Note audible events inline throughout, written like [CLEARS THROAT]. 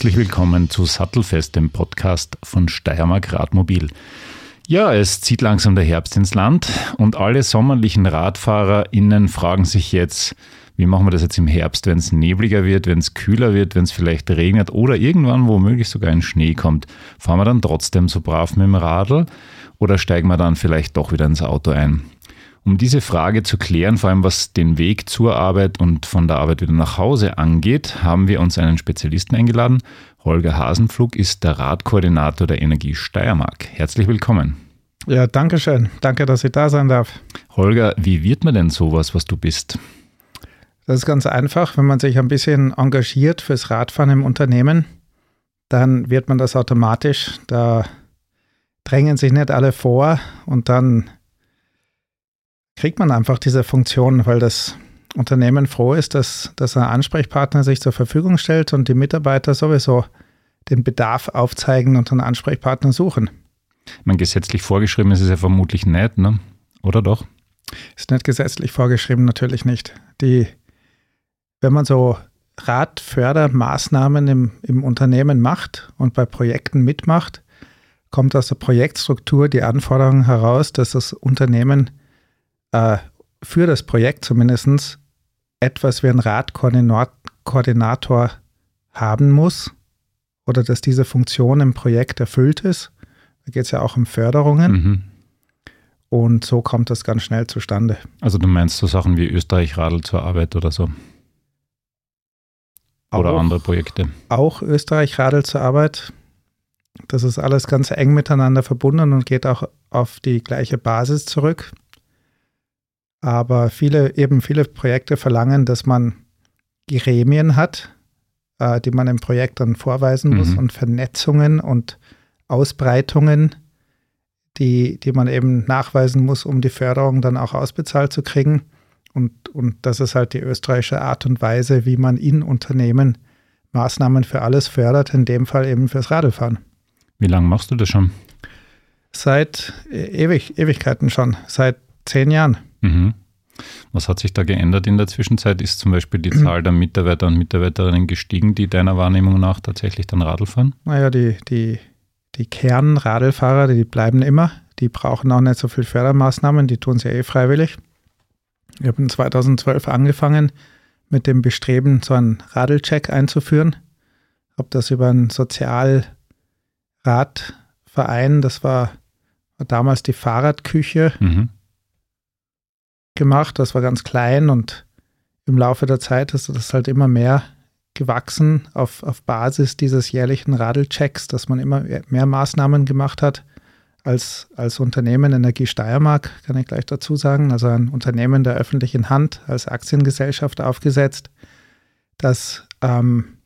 Herzlich willkommen zu Sattelfest, dem Podcast von Steiermark Radmobil. Ja, es zieht langsam der Herbst ins Land und alle sommerlichen RadfahrerInnen fragen sich jetzt, wie machen wir das jetzt im Herbst, wenn es nebliger wird, wenn es kühler wird, wenn es vielleicht regnet oder irgendwann womöglich sogar ein Schnee kommt? Fahren wir dann trotzdem so brav mit dem Radl oder steigen wir dann vielleicht doch wieder ins Auto ein? Um diese Frage zu klären, vor allem was den Weg zur Arbeit und von der Arbeit wieder nach Hause angeht, haben wir uns einen Spezialisten eingeladen. Holger Hasenflug ist der Radkoordinator der Energie Steiermark. Herzlich willkommen. Ja, danke schön. Danke, dass ich da sein darf. Holger, wie wird man denn sowas, was du bist? Das ist ganz einfach. Wenn man sich ein bisschen engagiert fürs Radfahren im Unternehmen, dann wird man das automatisch. Da drängen sich nicht alle vor und dann kriegt man einfach diese Funktion, weil das Unternehmen froh ist, dass, dass ein Ansprechpartner sich zur Verfügung stellt und die Mitarbeiter sowieso den Bedarf aufzeigen und einen Ansprechpartner suchen. Man gesetzlich vorgeschrieben ist es ja vermutlich nicht, ne? oder doch? Ist nicht gesetzlich vorgeschrieben, natürlich nicht. Die, wenn man so Radfördermaßnahmen im, im Unternehmen macht und bei Projekten mitmacht, kommt aus der Projektstruktur die Anforderung heraus, dass das Unternehmen äh, für das Projekt zumindest etwas wie ein Radkoordinator haben muss oder dass diese Funktion im Projekt erfüllt ist. Da geht es ja auch um Förderungen. Mhm. Und so kommt das ganz schnell zustande. Also du meinst so Sachen wie Österreich Radl zur Arbeit oder so? Oder auch, andere Projekte? Auch Österreich Radl zur Arbeit. Das ist alles ganz eng miteinander verbunden und geht auch auf die gleiche Basis zurück. Aber viele, eben viele Projekte verlangen, dass man Gremien hat, äh, die man im Projekt dann vorweisen muss mhm. und Vernetzungen und Ausbreitungen, die, die man eben nachweisen muss, um die Förderung dann auch ausbezahlt zu kriegen. Und, und das ist halt die österreichische Art und Weise, wie man in Unternehmen Maßnahmen für alles fördert, in dem Fall eben fürs Radlfahren. Wie lange machst du das schon? Seit äh, ewig, Ewigkeiten schon, seit zehn Jahren. Mhm. Was hat sich da geändert in der Zwischenzeit? Ist zum Beispiel die Zahl der Mitarbeiter und Mitarbeiterinnen gestiegen, die deiner Wahrnehmung nach tatsächlich dann Radl fahren? Naja, die, die, die Kernradlfahrer, die bleiben immer. Die brauchen auch nicht so viel Fördermaßnahmen, die tun sie ja eh freiwillig. Ich habe 2012 angefangen mit dem Bestreben, so einen Radlcheck einzuführen. Habe das über einen Sozialradverein, das war, war damals die Fahrradküche, mhm gemacht. Das war ganz klein und im Laufe der Zeit ist das halt immer mehr gewachsen auf, auf Basis dieses jährlichen Radelchecks, dass man immer mehr Maßnahmen gemacht hat als, als Unternehmen Energie Steiermark, kann ich gleich dazu sagen, also ein Unternehmen der öffentlichen Hand als Aktiengesellschaft aufgesetzt, das ähm,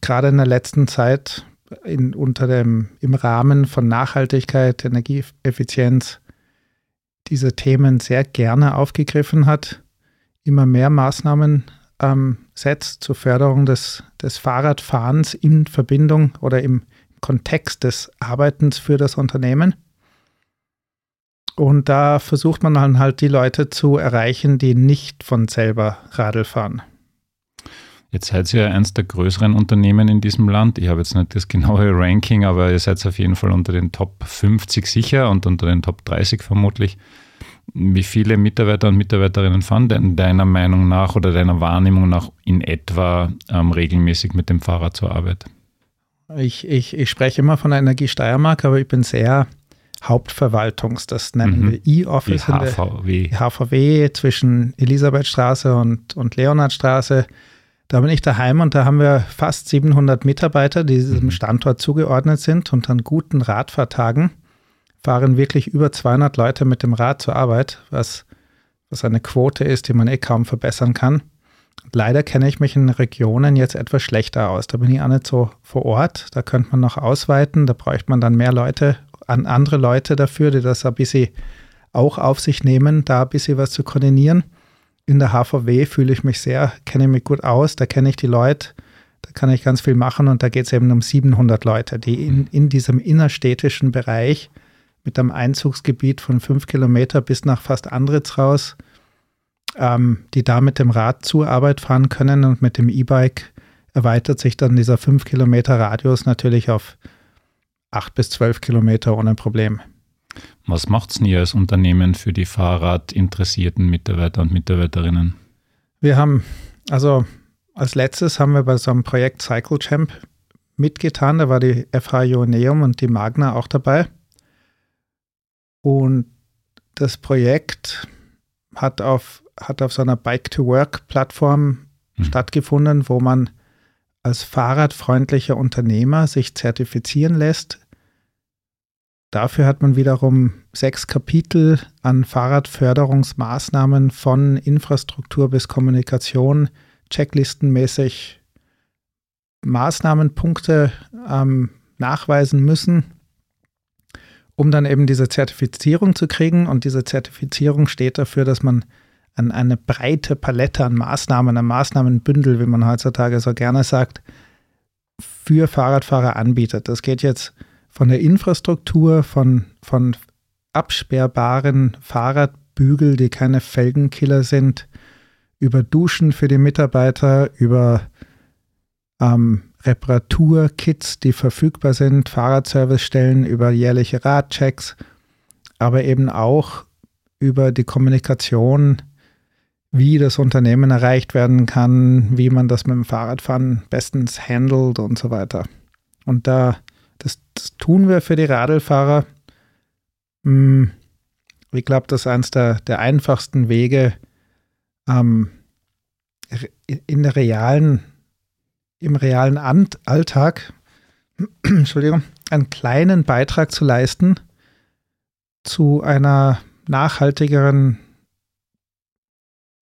gerade in der letzten Zeit in, unter dem, im Rahmen von Nachhaltigkeit, Energieeffizienz diese Themen sehr gerne aufgegriffen hat, immer mehr Maßnahmen ähm, setzt zur Förderung des, des Fahrradfahrens in Verbindung oder im Kontext des Arbeitens für das Unternehmen. Und da versucht man dann halt die Leute zu erreichen, die nicht von selber Radl fahren. Jetzt seid ihr ja eines der größeren Unternehmen in diesem Land. Ich habe jetzt nicht das genaue [LAUGHS] Ranking, aber ihr seid auf jeden Fall unter den Top 50 sicher und unter den Top 30 vermutlich. Wie viele Mitarbeiter und Mitarbeiterinnen fahren denn deiner Meinung nach oder deiner Wahrnehmung nach in etwa ähm, regelmäßig mit dem Fahrrad zur Arbeit? Ich, ich, ich spreche immer von der Energie Steiermark, aber ich bin sehr Hauptverwaltungs, das nennen mhm. wir E-Office. HVW. HVW zwischen Elisabethstraße und, und Leonhardstraße. Da bin ich daheim und da haben wir fast 700 Mitarbeiter, die diesem mhm. Standort zugeordnet sind und an guten Radfahrtagen fahren wirklich über 200 Leute mit dem Rad zur Arbeit, was, was eine Quote ist, die man eh kaum verbessern kann. Leider kenne ich mich in Regionen jetzt etwas schlechter aus. Da bin ich auch nicht so vor Ort. Da könnte man noch ausweiten. Da bräuchte man dann mehr Leute, an andere Leute dafür, die das ein bisschen auch auf sich nehmen, da ein bisschen was zu koordinieren. In der HVW fühle ich mich sehr, kenne ich mich gut aus. Da kenne ich die Leute. Da kann ich ganz viel machen. Und da geht es eben um 700 Leute, die in, in diesem innerstädtischen Bereich mit einem Einzugsgebiet von fünf Kilometer bis nach fast Andritz raus, ähm, die da mit dem Rad zur Arbeit fahren können und mit dem E-Bike erweitert sich dann dieser 5 Kilometer Radius natürlich auf 8 bis 12 Kilometer ohne Problem. Was macht es ihr als Unternehmen für die fahrradinteressierten Mitarbeiter und Mitarbeiterinnen? Wir haben, also als letztes haben wir bei so einem Projekt Cycle Champ mitgetan. Da war die FH Ioneum und die Magna auch dabei. Und das Projekt hat auf, hat auf so einer Bike-to-Work-Plattform hm. stattgefunden, wo man als fahrradfreundlicher Unternehmer sich zertifizieren lässt. Dafür hat man wiederum sechs Kapitel an Fahrradförderungsmaßnahmen von Infrastruktur bis Kommunikation, checklistenmäßig Maßnahmenpunkte ähm, nachweisen müssen, um dann eben diese Zertifizierung zu kriegen. Und diese Zertifizierung steht dafür, dass man an eine breite Palette an Maßnahmen, ein Maßnahmenbündel, wie man heutzutage so gerne sagt, für Fahrradfahrer anbietet. Das geht jetzt von der Infrastruktur, von, von absperrbaren Fahrradbügel, die keine Felgenkiller sind, über Duschen für die Mitarbeiter, über ähm, Reparaturkits, die verfügbar sind, Fahrradservicestellen, über jährliche Radchecks, aber eben auch über die Kommunikation wie das Unternehmen erreicht werden kann, wie man das mit dem Fahrradfahren bestens handelt und so weiter. Und da, das, das tun wir für die Radlfahrer. Hm, ich glaube, das ist eines der, der einfachsten Wege, ähm, in der realen, im realen Alltag, [CLEARS THROAT] Entschuldigung, einen kleinen Beitrag zu leisten zu einer nachhaltigeren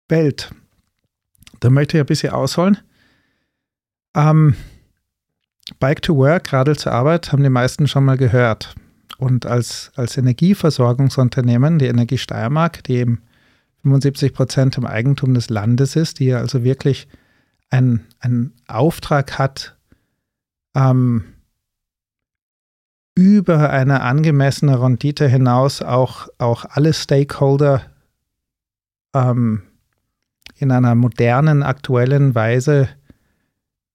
Welt. Da möchte ich ein bisschen ausholen. Ähm, Bike to Work, Radl zur Arbeit, haben die meisten schon mal gehört. Und als, als Energieversorgungsunternehmen, die Energie Steiermark, die eben 75 Prozent im Eigentum des Landes ist, die also wirklich einen Auftrag hat, ähm, über eine angemessene Rendite hinaus auch, auch alle Stakeholder ähm, in einer modernen, aktuellen Weise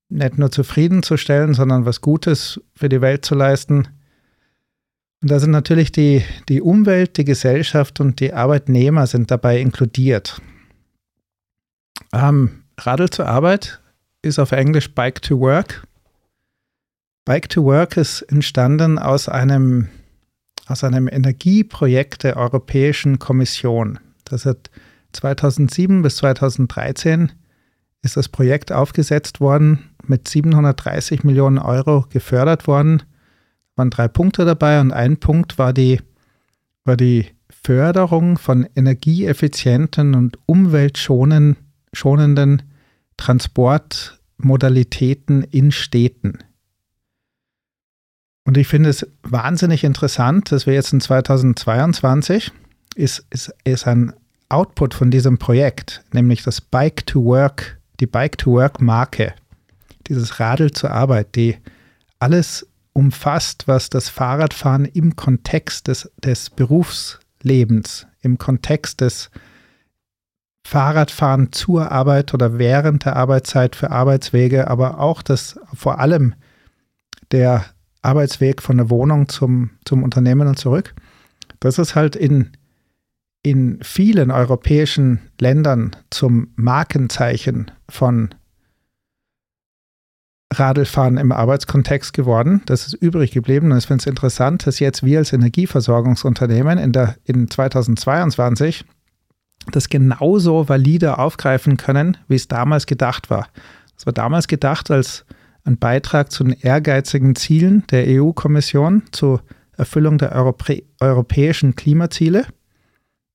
nicht nur zufriedenzustellen, sondern was Gutes für die Welt zu leisten. Und da sind natürlich die, die Umwelt, die Gesellschaft und die Arbeitnehmer sind dabei inkludiert. Ähm, Radl zur Arbeit ist auf Englisch Bike to Work. Bike to Work ist entstanden aus einem, aus einem Energieprojekt der Europäischen Kommission. Das hat 2007 bis 2013 ist das Projekt aufgesetzt worden, mit 730 Millionen Euro gefördert worden. Es waren drei Punkte dabei und ein Punkt war die, war die Förderung von energieeffizienten und umweltschonenden Transportmodalitäten in Städten. Und ich finde es wahnsinnig interessant, dass wir jetzt in 2022 ist, ist, ist ein Output von diesem Projekt, nämlich das Bike to Work, die Bike to Work Marke, dieses Radl zur Arbeit, die alles umfasst, was das Fahrradfahren im Kontext des, des Berufslebens, im Kontext des Fahrradfahren zur Arbeit oder während der Arbeitszeit für Arbeitswege, aber auch das vor allem der Arbeitsweg von der Wohnung zum, zum Unternehmen und zurück. Das ist halt in in vielen europäischen Ländern zum Markenzeichen von Radlfahren im Arbeitskontext geworden. Das ist übrig geblieben und ich finde es interessant, dass jetzt wir als Energieversorgungsunternehmen in, der, in 2022 das genauso valide aufgreifen können, wie es damals gedacht war. Es war damals gedacht als ein Beitrag zu den ehrgeizigen Zielen der EU-Kommission zur Erfüllung der Europä europäischen Klimaziele.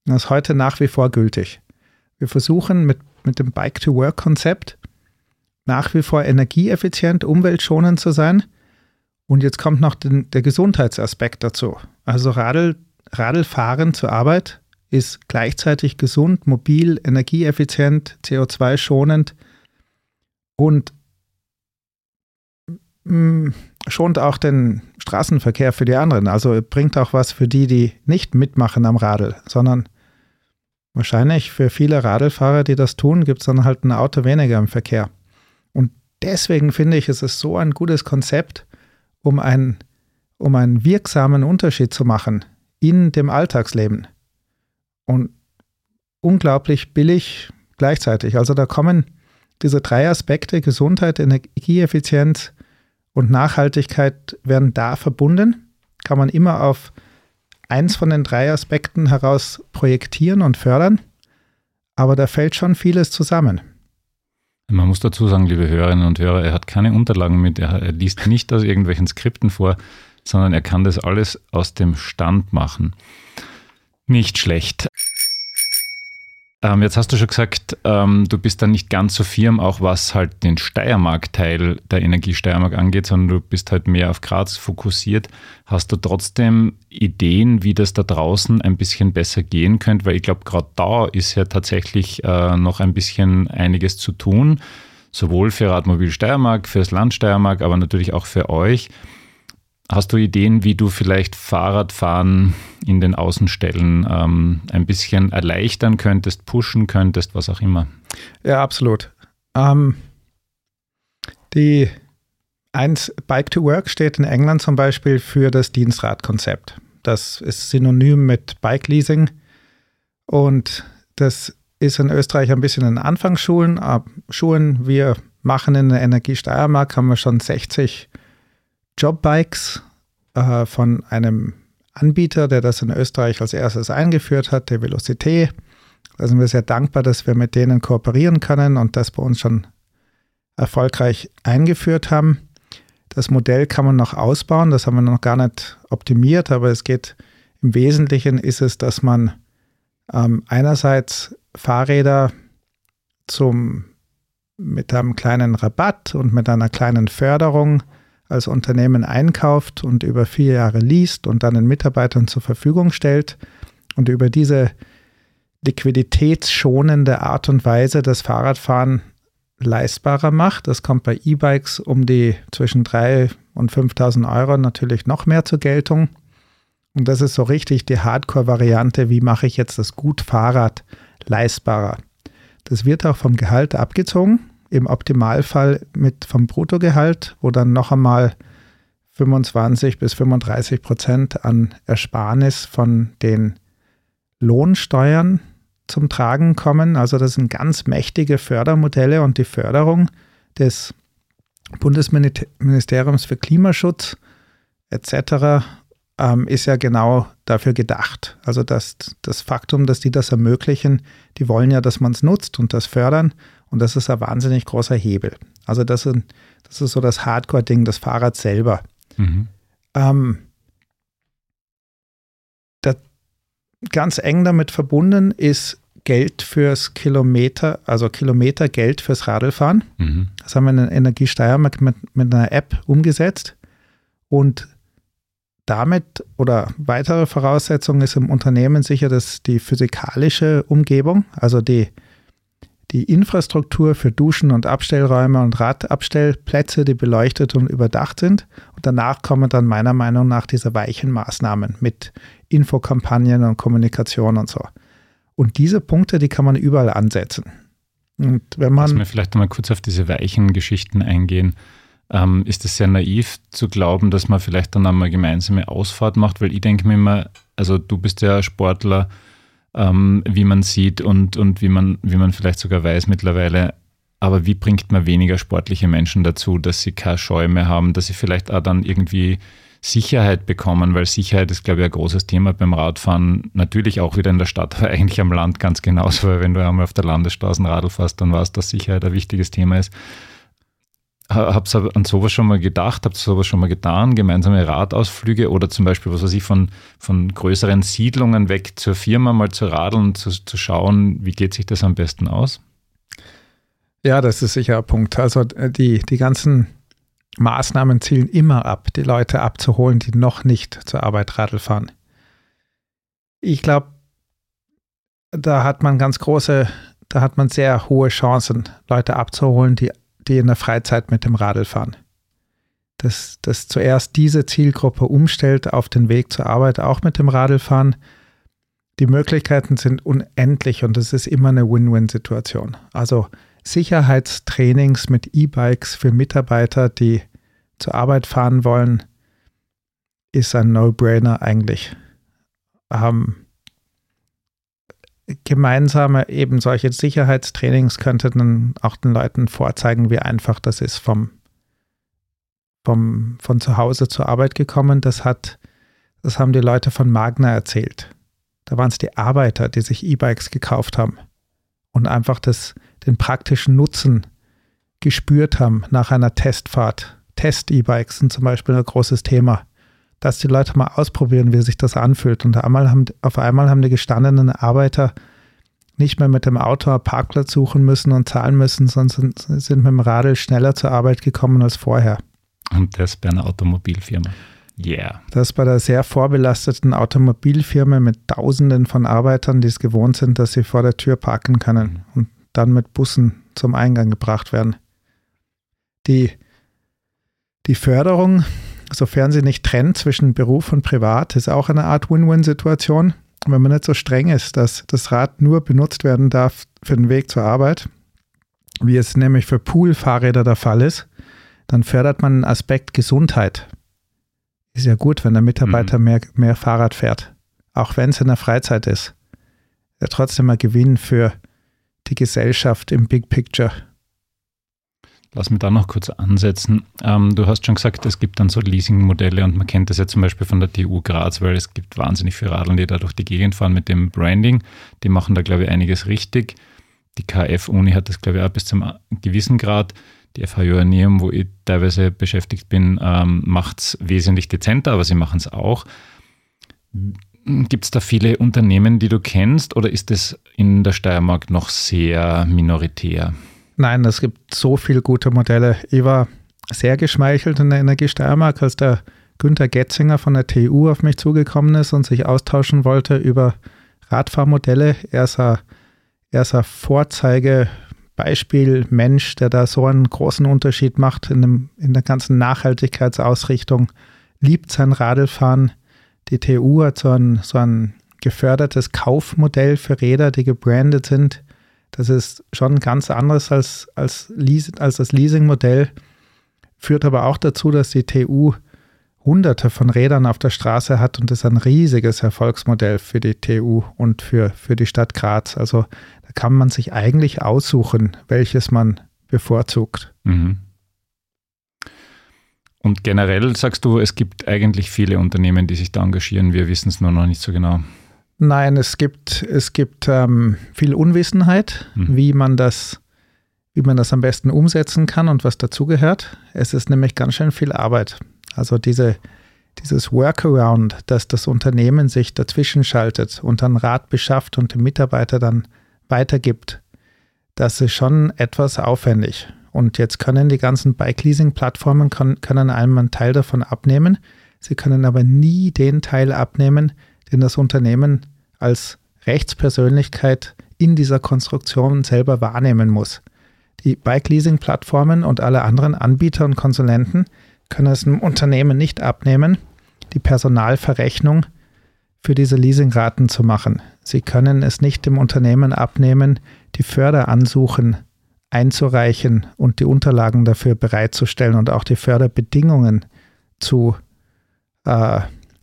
Das ist heute nach wie vor gültig. Wir versuchen mit, mit dem Bike-to-Work-Konzept nach wie vor energieeffizient, umweltschonend zu sein. Und jetzt kommt noch den, der Gesundheitsaspekt dazu. Also Radl, Radlfahren zur Arbeit ist gleichzeitig gesund, mobil, energieeffizient, CO2-schonend und mm, schont auch den Straßenverkehr für die anderen. Also bringt auch was für die, die nicht mitmachen am Radl, sondern Wahrscheinlich für viele Radlfahrer, die das tun, gibt es dann halt ein Auto weniger im Verkehr. Und deswegen finde ich, es ist so ein gutes Konzept, um, ein, um einen wirksamen Unterschied zu machen in dem Alltagsleben. Und unglaublich billig gleichzeitig. Also da kommen diese drei Aspekte, Gesundheit, Energieeffizienz und Nachhaltigkeit, werden da verbunden. Kann man immer auf eins von den drei Aspekten heraus projektieren und fördern. Aber da fällt schon vieles zusammen. Man muss dazu sagen, liebe Hörerinnen und Hörer, er hat keine Unterlagen mit, er, er liest nicht aus irgendwelchen Skripten vor, sondern er kann das alles aus dem Stand machen. Nicht schlecht. Ähm, jetzt hast du schon gesagt, ähm, du bist dann nicht ganz so firm, auch was halt den Steiermark-Teil der Energie Steiermark angeht, sondern du bist halt mehr auf Graz fokussiert. Hast du trotzdem Ideen, wie das da draußen ein bisschen besser gehen könnte? Weil ich glaube, gerade da ist ja tatsächlich äh, noch ein bisschen einiges zu tun, sowohl für Radmobil Steiermark, fürs Land Steiermark, aber natürlich auch für euch. Hast du Ideen, wie du vielleicht Fahrradfahren in den Außenstellen ähm, ein bisschen erleichtern könntest, pushen könntest, was auch immer? Ja, absolut. Ähm, die 1 Bike to Work steht in England zum Beispiel für das Dienstradkonzept. Das ist synonym mit Bike Leasing und das ist in Österreich ein bisschen in Anfangsschulen. Schulen, wir machen in der Energie Steiermark, haben wir schon 60 Jobbikes äh, von einem Anbieter, der das in Österreich als erstes eingeführt hat, der Velocité. Da sind wir sehr dankbar, dass wir mit denen kooperieren können und das bei uns schon erfolgreich eingeführt haben. Das Modell kann man noch ausbauen, das haben wir noch gar nicht optimiert, aber es geht im Wesentlichen ist es, dass man ähm, einerseits Fahrräder zum, mit einem kleinen Rabatt und mit einer kleinen Förderung als Unternehmen einkauft und über vier Jahre liest und dann den Mitarbeitern zur Verfügung stellt und über diese liquiditätsschonende Art und Weise das Fahrradfahren leistbarer macht. Das kommt bei E-Bikes um die zwischen 3.000 und 5.000 Euro natürlich noch mehr zur Geltung. Und das ist so richtig die Hardcore-Variante, wie mache ich jetzt das Gut-Fahrrad leistbarer. Das wird auch vom Gehalt abgezogen im Optimalfall mit vom Bruttogehalt, wo dann noch einmal 25 bis 35 Prozent an Ersparnis von den Lohnsteuern zum Tragen kommen. Also das sind ganz mächtige Fördermodelle und die Förderung des Bundesministeriums für Klimaschutz etc. Ähm, ist ja genau dafür gedacht. Also das, das Faktum, dass die das ermöglichen, die wollen ja, dass man es nutzt und das fördern. Und das ist ein wahnsinnig großer Hebel. Also das ist, das ist so das Hardcore-Ding, das Fahrrad selber. Mhm. Ähm, ganz eng damit verbunden ist Geld fürs Kilometer, also Kilometergeld fürs Radlfahren. Mhm. Das haben wir in Energiesteuermarkt mit, mit einer App umgesetzt. Und damit oder weitere Voraussetzung ist im Unternehmen sicher, dass die physikalische Umgebung, also die, die Infrastruktur für Duschen und Abstellräume und Radabstellplätze, die beleuchtet und überdacht sind. Und danach kommen dann meiner Meinung nach diese weichen Maßnahmen mit Infokampagnen und Kommunikation und so. Und diese Punkte, die kann man überall ansetzen. Und wenn man. Lass mir vielleicht nochmal kurz auf diese weichen Geschichten eingehen. Ähm, ist es sehr naiv zu glauben, dass man vielleicht dann einmal gemeinsame Ausfahrt macht? Weil ich denke mir immer, also du bist ja Sportler, ähm, wie man sieht und, und wie, man, wie man vielleicht sogar weiß mittlerweile. Aber wie bringt man weniger sportliche Menschen dazu, dass sie keine Scheu mehr haben, dass sie vielleicht auch dann irgendwie Sicherheit bekommen, weil Sicherheit ist, glaube ich, ein großes Thema beim Radfahren. Natürlich auch wieder in der Stadt, aber eigentlich am Land ganz genauso, weil wenn du einmal auf der Landesstraße Radl fährst, dann weißt du, dass Sicherheit ein wichtiges Thema ist. Habt ihr an sowas schon mal gedacht? Habt ihr sowas schon mal getan? Gemeinsame Radausflüge oder zum Beispiel, was weiß ich, von, von größeren Siedlungen weg zur Firma mal zu radeln, zu, zu schauen, wie geht sich das am besten aus? Ja, das ist sicher ein Punkt. Also die, die ganzen Maßnahmen zielen immer ab, die Leute abzuholen, die noch nicht zur Arbeit Radl fahren. Ich glaube, da hat man ganz große, da hat man sehr hohe Chancen, Leute abzuholen, die die in der Freizeit mit dem Radl fahren. Dass, dass zuerst diese Zielgruppe umstellt auf den Weg zur Arbeit auch mit dem Radlfahren. Die Möglichkeiten sind unendlich und es ist immer eine Win-Win-Situation. Also Sicherheitstrainings mit E-Bikes für Mitarbeiter, die zur Arbeit fahren wollen, ist ein No-Brainer eigentlich. Ähm, gemeinsame eben solche Sicherheitstrainings könnte dann auch den Leuten vorzeigen, wie einfach das ist, vom, vom, von zu Hause zur Arbeit gekommen. Das hat, das haben die Leute von Magna erzählt. Da waren es die Arbeiter, die sich E-Bikes gekauft haben und einfach das, den praktischen Nutzen gespürt haben nach einer Testfahrt. Test-E-Bikes sind zum Beispiel ein großes Thema dass die Leute mal ausprobieren, wie sich das anfühlt. Und einmal haben, auf einmal haben die gestandenen Arbeiter nicht mehr mit dem Auto einen Parkplatz suchen müssen und zahlen müssen, sondern sind, sind mit dem Radl schneller zur Arbeit gekommen als vorher. Und das bei einer Automobilfirma. Yeah. Das bei der sehr vorbelasteten Automobilfirma mit Tausenden von Arbeitern, die es gewohnt sind, dass sie vor der Tür parken können mhm. und dann mit Bussen zum Eingang gebracht werden. Die, die Förderung sofern sie nicht trennt zwischen Beruf und Privat, ist auch eine Art Win-Win-Situation. Wenn man nicht so streng ist, dass das Rad nur benutzt werden darf für den Weg zur Arbeit, wie es nämlich für Pool-Fahrräder der Fall ist, dann fördert man einen Aspekt Gesundheit. Ist ja gut, wenn der Mitarbeiter mhm. mehr, mehr Fahrrad fährt, auch wenn es in der Freizeit ist. Ja, trotzdem ein Gewinn für die Gesellschaft im Big Picture. Lass mich da noch kurz ansetzen. Ähm, du hast schon gesagt, es gibt dann so Leasing-Modelle und man kennt das ja zum Beispiel von der TU Graz, weil es gibt wahnsinnig viele Radeln, die da durch die Gegend fahren mit dem Branding. Die machen da, glaube ich, einiges richtig. Die KF-Uni hat das, glaube ich, auch bis zum gewissen Grad. Die FH Joanneum, wo ich teilweise beschäftigt bin, ähm, macht es wesentlich dezenter, aber sie machen es auch. Gibt es da viele Unternehmen, die du kennst oder ist es in der Steiermark noch sehr minoritär? Nein, es gibt so viele gute Modelle. Ich war sehr geschmeichelt in der Energie Steiermark, als der Günther Getzinger von der TU auf mich zugekommen ist und sich austauschen wollte über Radfahrmodelle. Er ist ein, er ist ein Vorzeigebeispiel-Mensch, der da so einen großen Unterschied macht in, dem, in der ganzen Nachhaltigkeitsausrichtung, liebt sein Radlfahren. Die TU hat so ein, so ein gefördertes Kaufmodell für Räder, die gebrandet sind. Das ist schon ganz anderes als, als, als das Leasingmodell, führt aber auch dazu, dass die TU hunderte von Rädern auf der Straße hat und ist ein riesiges Erfolgsmodell für die TU und für, für die Stadt Graz. Also da kann man sich eigentlich aussuchen, welches man bevorzugt. Mhm. Und generell sagst du, es gibt eigentlich viele Unternehmen, die sich da engagieren. Wir wissen es nur noch nicht so genau. Nein, es gibt, es gibt ähm, viel Unwissenheit, mhm. wie man das wie man das am besten umsetzen kann und was dazugehört. Es ist nämlich ganz schön viel Arbeit. Also diese, dieses Workaround, dass das Unternehmen sich dazwischen schaltet und dann Rat beschafft und dem Mitarbeiter dann weitergibt, das ist schon etwas aufwendig. Und jetzt können die ganzen Bike-Leasing-Plattformen können einem einen Teil davon abnehmen. Sie können aber nie den Teil abnehmen, den das Unternehmen als Rechtspersönlichkeit in dieser Konstruktion selber wahrnehmen muss. Die Bike-Leasing-Plattformen und alle anderen Anbieter und Konsulenten können es einem Unternehmen nicht abnehmen, die Personalverrechnung für diese Leasingraten zu machen. Sie können es nicht dem Unternehmen abnehmen, die Förderansuchen einzureichen und die Unterlagen dafür bereitzustellen und auch die Förderbedingungen zu äh,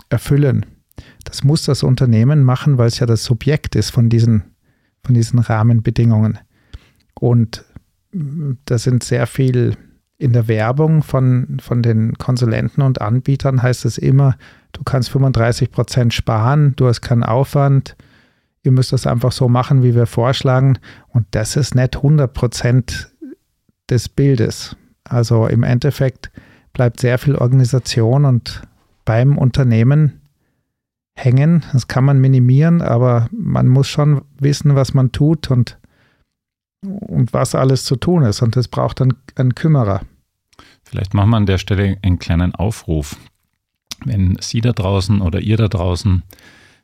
erfüllen. Das muss das Unternehmen machen, weil es ja das Subjekt ist von diesen, von diesen Rahmenbedingungen. Und mm, da sind sehr viel in der Werbung von, von den Konsulenten und Anbietern heißt es immer, du kannst 35 Prozent sparen, du hast keinen Aufwand, ihr müsst das einfach so machen, wie wir vorschlagen. Und das ist nicht 100 Prozent des Bildes. Also im Endeffekt bleibt sehr viel Organisation und beim Unternehmen hängen. Das kann man minimieren, aber man muss schon wissen, was man tut und, und was alles zu tun ist. Und das braucht dann einen Kümmerer. Vielleicht machen wir an der Stelle einen kleinen Aufruf. Wenn Sie da draußen oder ihr da draußen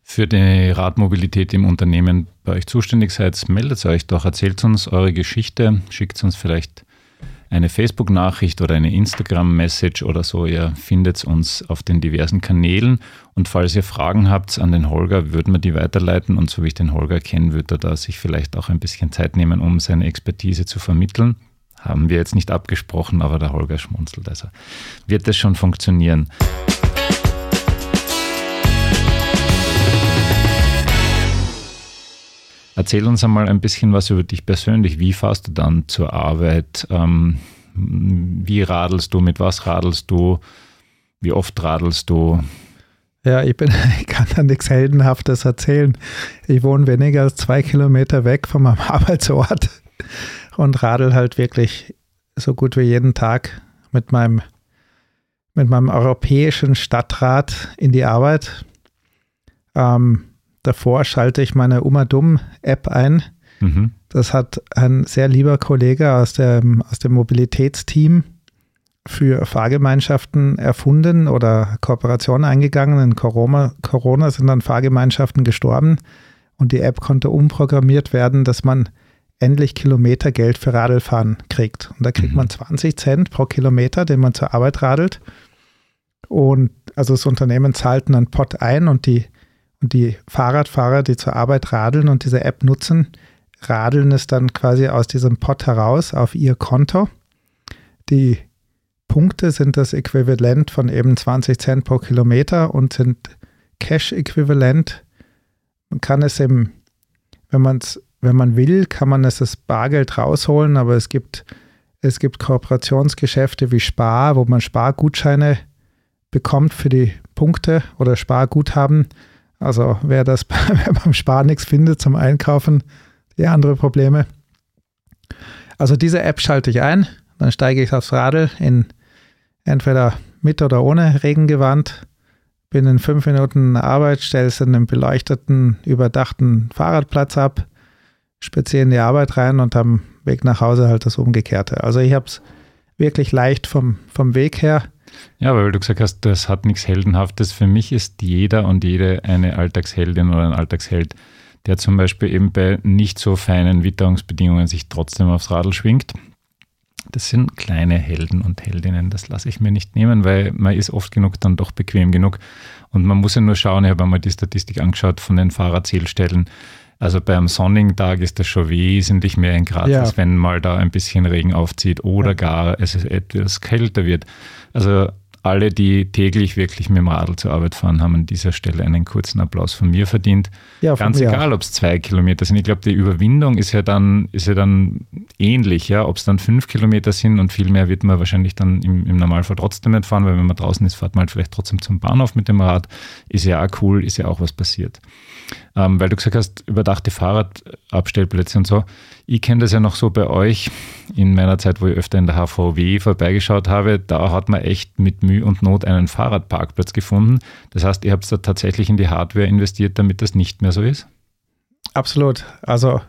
für die Radmobilität im Unternehmen bei euch zuständig seid, meldet euch doch, erzählt uns eure Geschichte, schickt uns vielleicht eine Facebook-Nachricht oder eine Instagram-Message oder so. Ihr findet uns auf den diversen Kanälen. Und falls ihr Fragen habt an den Holger, würden wir die weiterleiten. Und so wie ich den Holger kenne, würde er da sich vielleicht auch ein bisschen Zeit nehmen, um seine Expertise zu vermitteln. Haben wir jetzt nicht abgesprochen, aber der Holger schmunzelt. Also wird das schon funktionieren. Erzähl uns einmal ein bisschen was über dich persönlich. Wie fährst du dann zur Arbeit? Ähm, wie radelst du? Mit was radelst du? Wie oft radelst du? Ja, ich, bin, [LAUGHS] ich kann da nichts Heldenhaftes erzählen. Ich wohne weniger als zwei Kilometer weg von meinem [LAUGHS] Arbeitsort und radel halt wirklich so gut wie jeden Tag mit meinem, mit meinem europäischen Stadtrat in die Arbeit. Ähm, davor schalte ich meine Uma Dumm-App ein. Mhm. Das hat ein sehr lieber Kollege aus dem, aus dem Mobilitätsteam für Fahrgemeinschaften erfunden oder Kooperationen eingegangen. In Corona, Corona sind dann Fahrgemeinschaften gestorben und die App konnte umprogrammiert werden, dass man endlich Kilometergeld für Radlfahren kriegt. Und da kriegt mhm. man 20 Cent pro Kilometer, den man zur Arbeit radelt. Und also das Unternehmen zahlt einen Pot ein und die und die Fahrradfahrer, die zur Arbeit radeln und diese App nutzen, radeln es dann quasi aus diesem Pot heraus auf ihr Konto. Die Punkte sind das Äquivalent von eben 20 Cent pro Kilometer und sind Cash-Äquivalent. Man kann es im, wenn man es, wenn man will, kann man es das Bargeld rausholen, aber es gibt, es gibt Kooperationsgeschäfte wie Spar, wo man Spargutscheine bekommt für die Punkte oder Sparguthaben. Also wer das [LAUGHS] beim Sparen nichts findet zum Einkaufen, die andere Probleme. Also diese App schalte ich ein, dann steige ich aufs Radl in entweder mit oder ohne Regengewand, bin in fünf Minuten Arbeit, stelle es in einen beleuchteten, überdachten Fahrradplatz ab, spaziere in die Arbeit rein und am Weg nach Hause halt das Umgekehrte. Also ich habe es wirklich leicht vom, vom Weg her. Ja, weil du gesagt hast, das hat nichts Heldenhaftes. Für mich ist jeder und jede eine Alltagsheldin oder ein Alltagsheld, der zum Beispiel eben bei nicht so feinen Witterungsbedingungen sich trotzdem aufs Radl schwingt. Das sind kleine Helden und Heldinnen, das lasse ich mir nicht nehmen, weil man ist oft genug dann doch bequem genug. Und man muss ja nur schauen, ich habe einmal die Statistik angeschaut von den Fahrradzählstellen. Also beim sonnigen Tag ist das schon wesentlich mehr in Graz, ja. als wenn mal da ein bisschen Regen aufzieht oder ja. gar es etwas kälter wird. Also alle, die täglich wirklich mit dem Radl zur Arbeit fahren, haben an dieser Stelle einen kurzen Applaus von mir verdient. Ja, Ganz egal, ob es zwei Kilometer sind. Ich glaube, die Überwindung ist ja dann, ist ja dann ähnlich, ja. Ob es dann fünf Kilometer sind und viel mehr wird man wahrscheinlich dann im, im Normalfall trotzdem nicht fahren, weil wenn man draußen ist, fährt man halt vielleicht trotzdem zum Bahnhof mit dem Rad. Ist ja auch cool, ist ja auch was passiert. Ähm, weil du gesagt hast, überdachte Fahrradabstellplätze und so. Ich kenne das ja noch so bei euch in meiner Zeit, wo ich öfter in der HVW vorbeigeschaut habe. Da hat man echt mit Mühe und Not einen Fahrradparkplatz gefunden. Das heißt, ihr habt da tatsächlich in die Hardware investiert, damit das nicht mehr so ist? Absolut. Also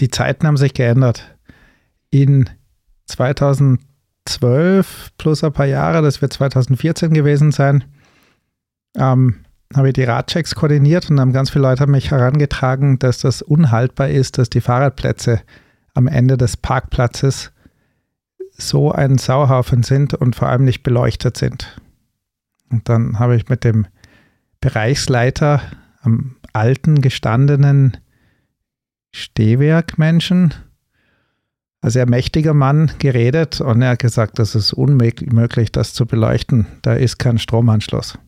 die Zeiten haben sich geändert. In 2012 plus ein paar Jahre, das wird 2014 gewesen sein, ähm, habe ich die Radchecks koordiniert und haben ganz viele Leute mich herangetragen, dass das unhaltbar ist, dass die Fahrradplätze am Ende des Parkplatzes so ein Sauhaufen sind und vor allem nicht beleuchtet sind. Und dann habe ich mit dem Bereichsleiter am alten, gestandenen Stehwerkmenschen, ein sehr mächtiger Mann, geredet und er hat gesagt, das ist unmöglich, das zu beleuchten. Da ist kein Stromanschluss.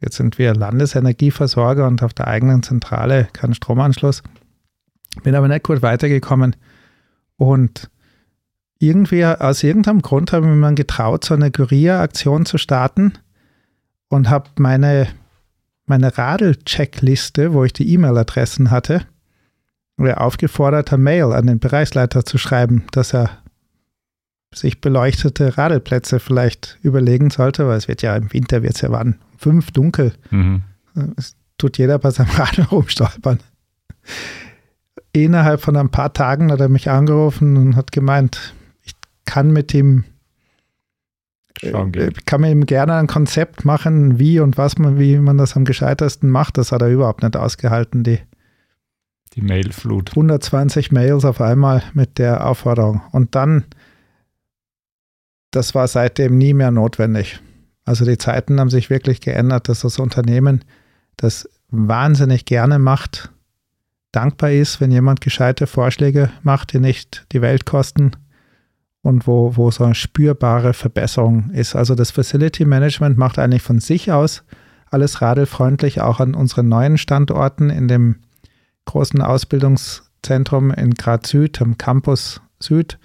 Jetzt sind wir Landesenergieversorger und auf der eigenen Zentrale kein Stromanschluss. Bin aber nicht gut weitergekommen. Und irgendwie, aus irgendeinem Grund habe ich mir getraut, so eine Guerilla-Aktion zu starten und habe meine, meine Radl-Checkliste, wo ich die E-Mail-Adressen hatte, aufgefordert, eine Mail an den Bereichsleiter zu schreiben, dass er sich beleuchtete Radelplätze vielleicht überlegen sollte, weil es wird ja im Winter wird es ja wann fünf dunkel. Mhm. Es tut jeder bei seinem [LAUGHS] Radl rumstolpern. Innerhalb von ein paar Tagen hat er mich angerufen und hat gemeint, ich kann mit ihm äh, kann mit ihm gerne ein Konzept machen, wie und was man, wie man das am gescheitersten macht. Das hat er überhaupt nicht ausgehalten, die, die Mailflut. 120 Mails auf einmal mit der Aufforderung. Und dann das war seitdem nie mehr notwendig. Also die Zeiten haben sich wirklich geändert, dass das Unternehmen das wahnsinnig gerne macht, dankbar ist, wenn jemand gescheite Vorschläge macht, die nicht die Welt kosten und wo, wo so eine spürbare Verbesserung ist. Also das Facility Management macht eigentlich von sich aus alles radelfreundlich, auch an unseren neuen Standorten in dem großen Ausbildungszentrum in Graz Süd, am Campus Süd,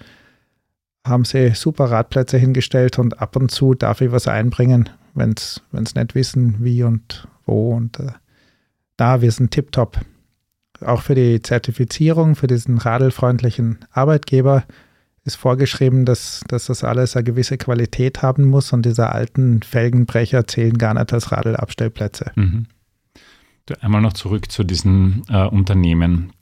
haben sie super Radplätze hingestellt und ab und zu darf ich was einbringen, wenn sie nicht wissen, wie und wo. Und äh, da, wir sind tiptop. Auch für die Zertifizierung, für diesen radelfreundlichen Arbeitgeber ist vorgeschrieben, dass, dass das alles eine gewisse Qualität haben muss und diese alten Felgenbrecher zählen gar nicht als Radelabstellplätze. Mhm. Einmal noch zurück zu diesen äh, Unternehmen.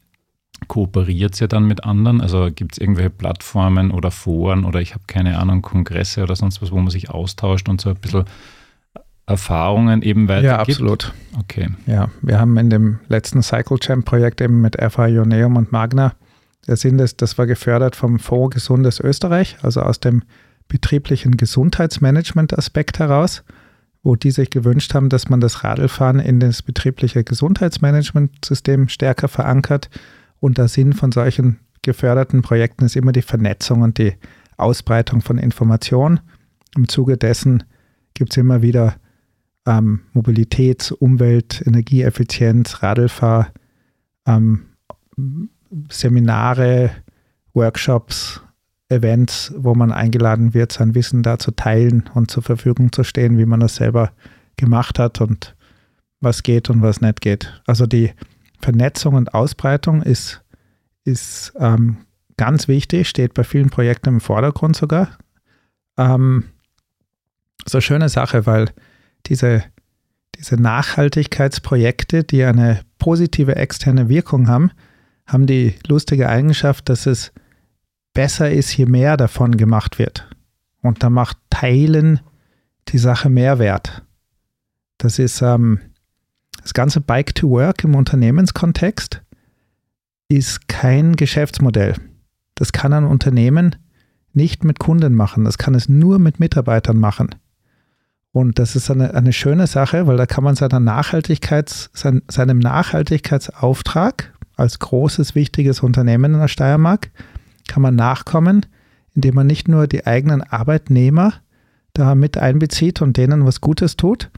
Kooperiert ihr dann mit anderen? Also gibt es irgendwelche Plattformen oder Foren oder ich habe keine Ahnung, Kongresse oder sonst was, wo man sich austauscht und so ein bisschen Erfahrungen eben weitergibt? Ja, absolut. Okay. Ja, wir haben in dem letzten Cycle Champ Projekt eben mit FA Ioneum und Magna der Sinn ist, das war gefördert vom Fonds Gesundes Österreich, also aus dem betrieblichen Gesundheitsmanagement-Aspekt heraus, wo die sich gewünscht haben, dass man das Radlfahren in das betriebliche Gesundheitsmanagementsystem stärker verankert. Und der Sinn von solchen geförderten Projekten ist immer die Vernetzung und die Ausbreitung von Informationen. Im Zuge dessen gibt es immer wieder ähm, Mobilitäts-, Umwelt-, Energieeffizienz, Radlfahr, ähm, Seminare, Workshops, Events, wo man eingeladen wird, sein Wissen da zu teilen und zur Verfügung zu stehen, wie man das selber gemacht hat und was geht und was nicht geht. Also die Vernetzung und Ausbreitung ist, ist ähm, ganz wichtig, steht bei vielen Projekten im Vordergrund sogar. Ähm, so eine schöne Sache, weil diese, diese Nachhaltigkeitsprojekte, die eine positive externe Wirkung haben, haben die lustige Eigenschaft, dass es besser ist, je mehr davon gemacht wird. Und da macht Teilen die Sache mehr wert. Das ist ähm, das ganze Bike to Work im Unternehmenskontext ist kein Geschäftsmodell. Das kann ein Unternehmen nicht mit Kunden machen. Das kann es nur mit Mitarbeitern machen. Und das ist eine, eine schöne Sache, weil da kann man seiner Nachhaltigkeits, sein, seinem Nachhaltigkeitsauftrag als großes, wichtiges Unternehmen in der Steiermark kann man nachkommen, indem man nicht nur die eigenen Arbeitnehmer da mit einbezieht und denen was Gutes tut,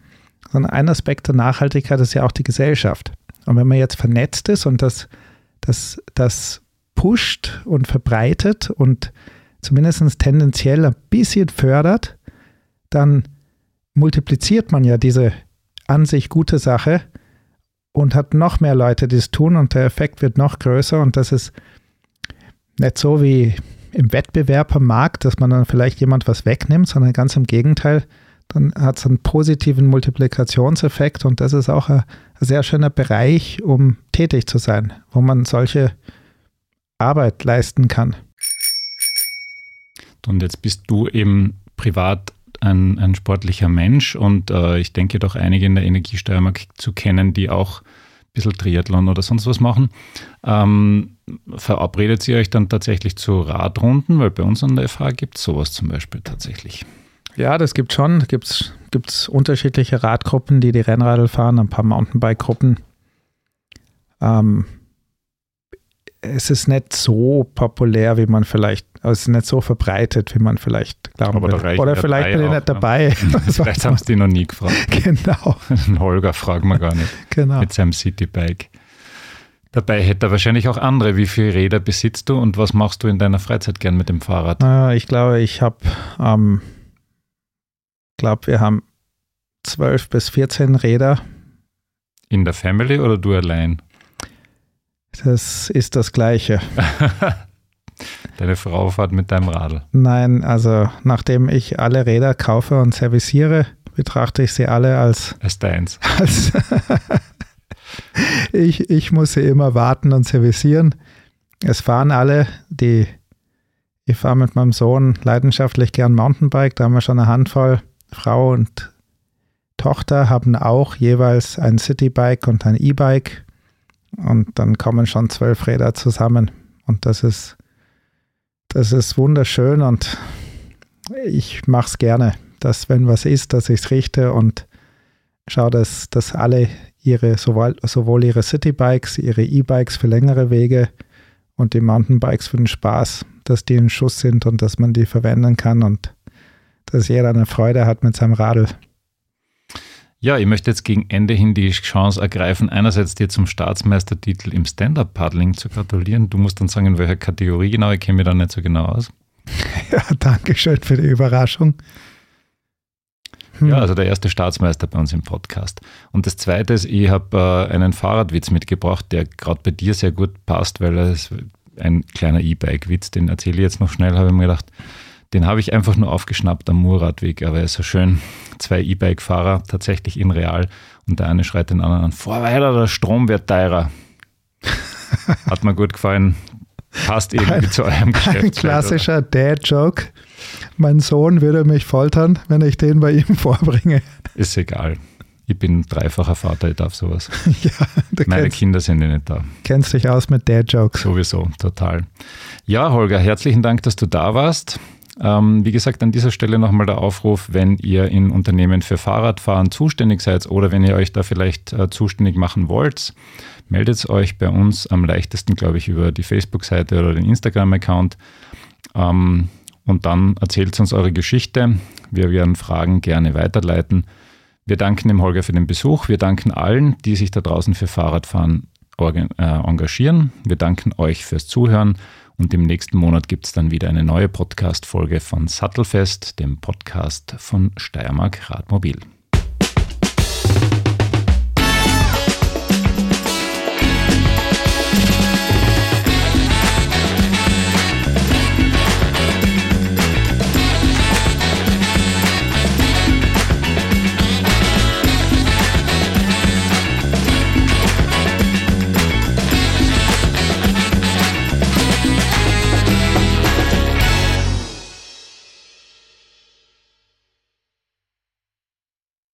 sondern ein Aspekt der Nachhaltigkeit ist ja auch die Gesellschaft. Und wenn man jetzt vernetzt ist und das, das, das pusht und verbreitet und zumindest tendenziell ein bisschen fördert, dann multipliziert man ja diese an sich gute Sache und hat noch mehr Leute, die es tun und der Effekt wird noch größer und das ist nicht so wie im Wettbewerb am Markt, dass man dann vielleicht jemand was wegnimmt, sondern ganz im Gegenteil, dann hat es einen positiven Multiplikationseffekt und das ist auch ein, sehr schöner Bereich, um tätig zu sein, wo man solche Arbeit leisten kann. Und jetzt bist du eben privat ein, ein sportlicher Mensch und äh, ich denke doch einige in der Energiesteuermark zu kennen, die auch ein bisschen Triathlon oder sonst was machen. Ähm, verabredet ihr euch dann tatsächlich zu Radrunden? Weil bei uns an der FH gibt es sowas zum Beispiel tatsächlich. Ja, das gibt schon. Da gibt es unterschiedliche Radgruppen, die die Rennradl fahren, ein paar Mountainbike-Gruppen. Ähm, es ist nicht so populär, wie man vielleicht, also es ist nicht so verbreitet, wie man vielleicht glauben Aber will. Oder vielleicht bin ich nicht dabei. [LAUGHS] [LAUGHS] vielleicht haben sie die noch nie gefragt. [LAUGHS] Genau. Holger fragen wir gar nicht. Genau. Mit seinem Citybike. Dabei hätte er wahrscheinlich auch andere. Wie viele Räder besitzt du und was machst du in deiner Freizeit gern mit dem Fahrrad? Äh, ich glaube, ich habe, ähm, glaube, wir haben zwölf bis 14 Räder. In der Family oder du allein? Das ist das Gleiche. [LAUGHS] Deine Frau fährt mit deinem Radl? Nein, also nachdem ich alle Räder kaufe und serviciere, betrachte ich sie alle als. Als deins. [LAUGHS] Als ich, ich muss sie immer warten und servicieren. Es fahren alle, die. Ich fahre mit meinem Sohn leidenschaftlich gern Mountainbike, da haben wir schon eine Handvoll. Frau und Tochter haben auch jeweils ein Citybike und ein E-Bike. Und dann kommen schon zwölf Räder zusammen. Und das ist, das ist wunderschön. Und ich mache es gerne, dass wenn was ist, dass ich es richte und schaue, dass, dass alle ihre, sowohl, sowohl ihre Citybikes, ihre E-Bikes für längere Wege und die Mountainbikes für den Spaß, dass die im Schuss sind und dass man die verwenden kann. Und dass jeder eine Freude hat mit seinem Radl. Ja, ich möchte jetzt gegen Ende hin die Chance ergreifen, einerseits dir zum Staatsmeistertitel im Stand-Up-Paddling zu gratulieren. Du musst dann sagen, in welcher Kategorie genau, ich kenne mich da nicht so genau aus. [LAUGHS] Ja, danke schön für die Überraschung. Hm. Ja, also der erste Staatsmeister bei uns im Podcast. Und das zweite ist, ich habe äh, einen Fahrradwitz mitgebracht, der gerade bei dir sehr gut passt, weil er ist ein kleiner E-Bike-Witz, den erzähle ich jetzt noch schnell, habe ich mir gedacht. Den habe ich einfach nur aufgeschnappt am Murradweg, aber er ist so schön. Zwei E-Bike-Fahrer, tatsächlich in real, und der eine schreit den anderen an: Vor weiter, der Strom wird teurer. [LAUGHS] Hat mir gut gefallen. Passt irgendwie ein, zu eurem Geschäft. Ein klassischer Dad-Joke. Mein Sohn würde mich foltern, wenn ich den bei ihm [LAUGHS] vorbringe. Ist egal. Ich bin dreifacher Vater, ich darf sowas. [LAUGHS] ja, Meine kennst, Kinder sind ja nicht da. Kennst dich aus mit Dad-Jokes. Sowieso, total. Ja, Holger, herzlichen Dank, dass du da warst. Ähm, wie gesagt, an dieser Stelle nochmal der Aufruf, wenn ihr in Unternehmen für Fahrradfahren zuständig seid oder wenn ihr euch da vielleicht äh, zuständig machen wollt, meldet euch bei uns am leichtesten, glaube ich, über die Facebook-Seite oder den Instagram-Account. Ähm, und dann erzählt uns eure Geschichte. Wir werden Fragen gerne weiterleiten. Wir danken dem Holger für den Besuch. Wir danken allen, die sich da draußen für Fahrradfahren engagieren. Wir danken euch fürs Zuhören. Und im nächsten Monat gibt es dann wieder eine neue Podcast-Folge von Sattelfest, dem Podcast von Steiermark Radmobil.